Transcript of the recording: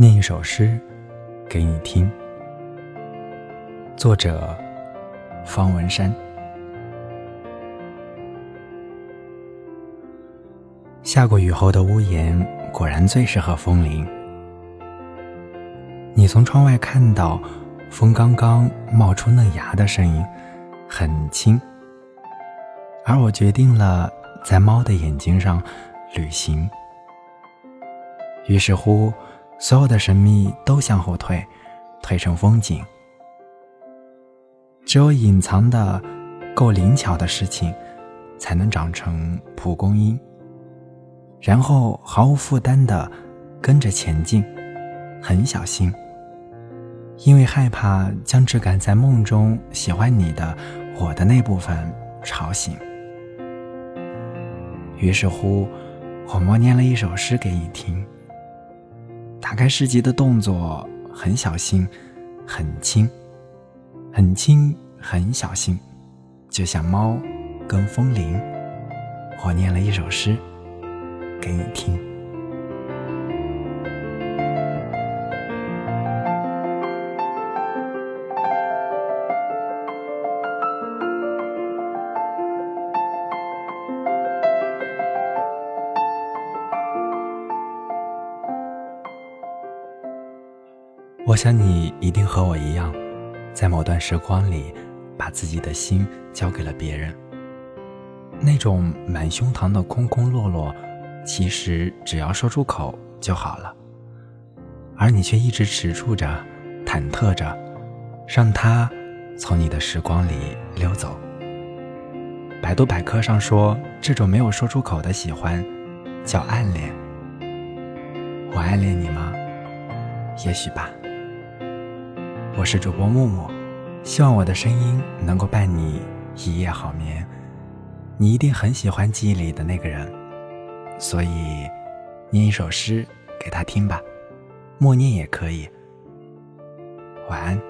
念一首诗给你听。作者方文山。下过雨后的屋檐，果然最适合风铃。你从窗外看到风刚刚冒出嫩芽的声音，很轻。而我决定了在猫的眼睛上旅行。于是乎，所有的神秘都向后退，退成风景。只有隐藏的够灵巧的事情，才能长成蒲公英，然后毫无负担的跟着前进，很小心，因为害怕将只敢在梦中喜欢你的我的那部分吵醒。于是乎，我默念了一首诗给你听。打开诗集的动作很小心，很轻，很轻，很小心，就像猫跟风铃。我念了一首诗给你听。我想你一定和我一样，在某段时光里，把自己的心交给了别人。那种满胸膛的空空落落，其实只要说出口就好了。而你却一直踟蹰着，忐忑着，让他从你的时光里溜走。百度百科上说，这种没有说出口的喜欢，叫暗恋。我暗恋你吗？也许吧。我是主播木木，希望我的声音能够伴你一夜好眠。你一定很喜欢记忆里的那个人，所以念一首诗给他听吧，默念也可以。晚安。